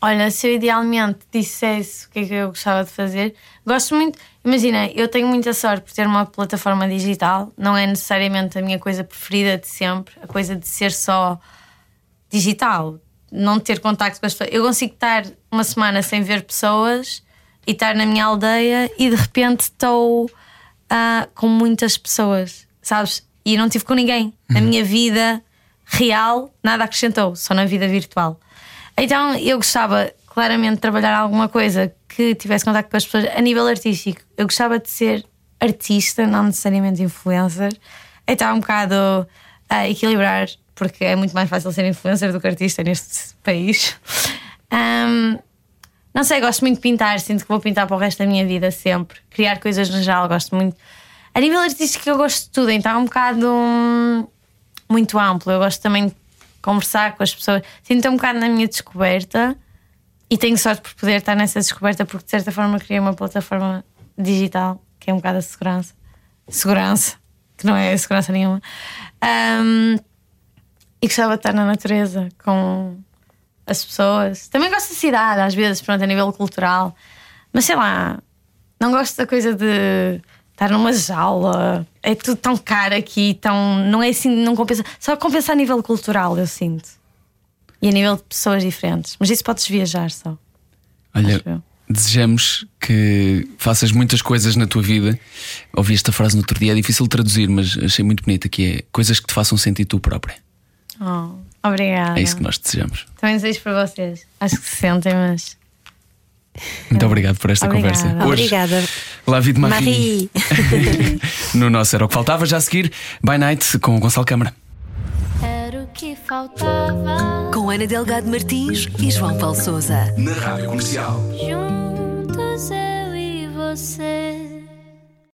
Olha, se eu idealmente dissesse o que é que eu gostava de fazer, gosto muito. Imagina, eu tenho muita sorte por ter uma plataforma digital, não é necessariamente a minha coisa preferida de sempre, a coisa de ser só digital, não ter contacto com as pessoas. Eu consigo estar uma semana sem ver pessoas e estar na minha aldeia e de repente estou ah, com muitas pessoas, sabes? E não tive com ninguém. Na minha vida real, nada acrescentou, só na vida virtual. Então eu gostava claramente de trabalhar alguma coisa que tivesse contato com as pessoas a nível artístico. Eu gostava de ser artista, não necessariamente influencer. Então um bocado a equilibrar, porque é muito mais fácil ser influencer do que artista neste país. Ahm, não sei, gosto muito de pintar, sinto que vou pintar para o resto da minha vida sempre. Criar coisas no geral, gosto muito. A nível artístico, eu gosto de tudo, então é um bocado hum, muito amplo. Eu gosto também de conversar com as pessoas. Sinto um bocado na minha descoberta e tenho sorte por poder estar nessa descoberta, porque de certa forma criei uma plataforma digital que é um bocado a segurança. Segurança, que não é segurança nenhuma. Hum, e gostava de estar na natureza com as pessoas. Também gosto da cidade, às vezes, pronto, a nível cultural. Mas sei lá, não gosto da coisa de estar numa jaula. É tudo tão caro aqui, tão. Não é assim, não compensa. Só compensa a nível cultural, eu sinto. E a nível de pessoas diferentes. Mas isso podes viajar só. Olha, desejamos que faças muitas coisas na tua vida. Ouvi esta frase no outro dia, é difícil de traduzir, mas achei muito bonita, que é coisas que te façam sentir tu própria. Oh, obrigada. É isso que nós desejamos. Também desejo para vocês. Acho que se sentem, mas. Muito obrigado por esta Obrigada. conversa. Hoje, Obrigada. La Vie de Marie. Marie. no nosso Era o que Faltava, já a seguir, By Night com o Gonçalo Câmara. Era o que faltava. Com Ana Delgado Martins e João Paulo Souza. Na Rádio Comercial. Juntos eu e você.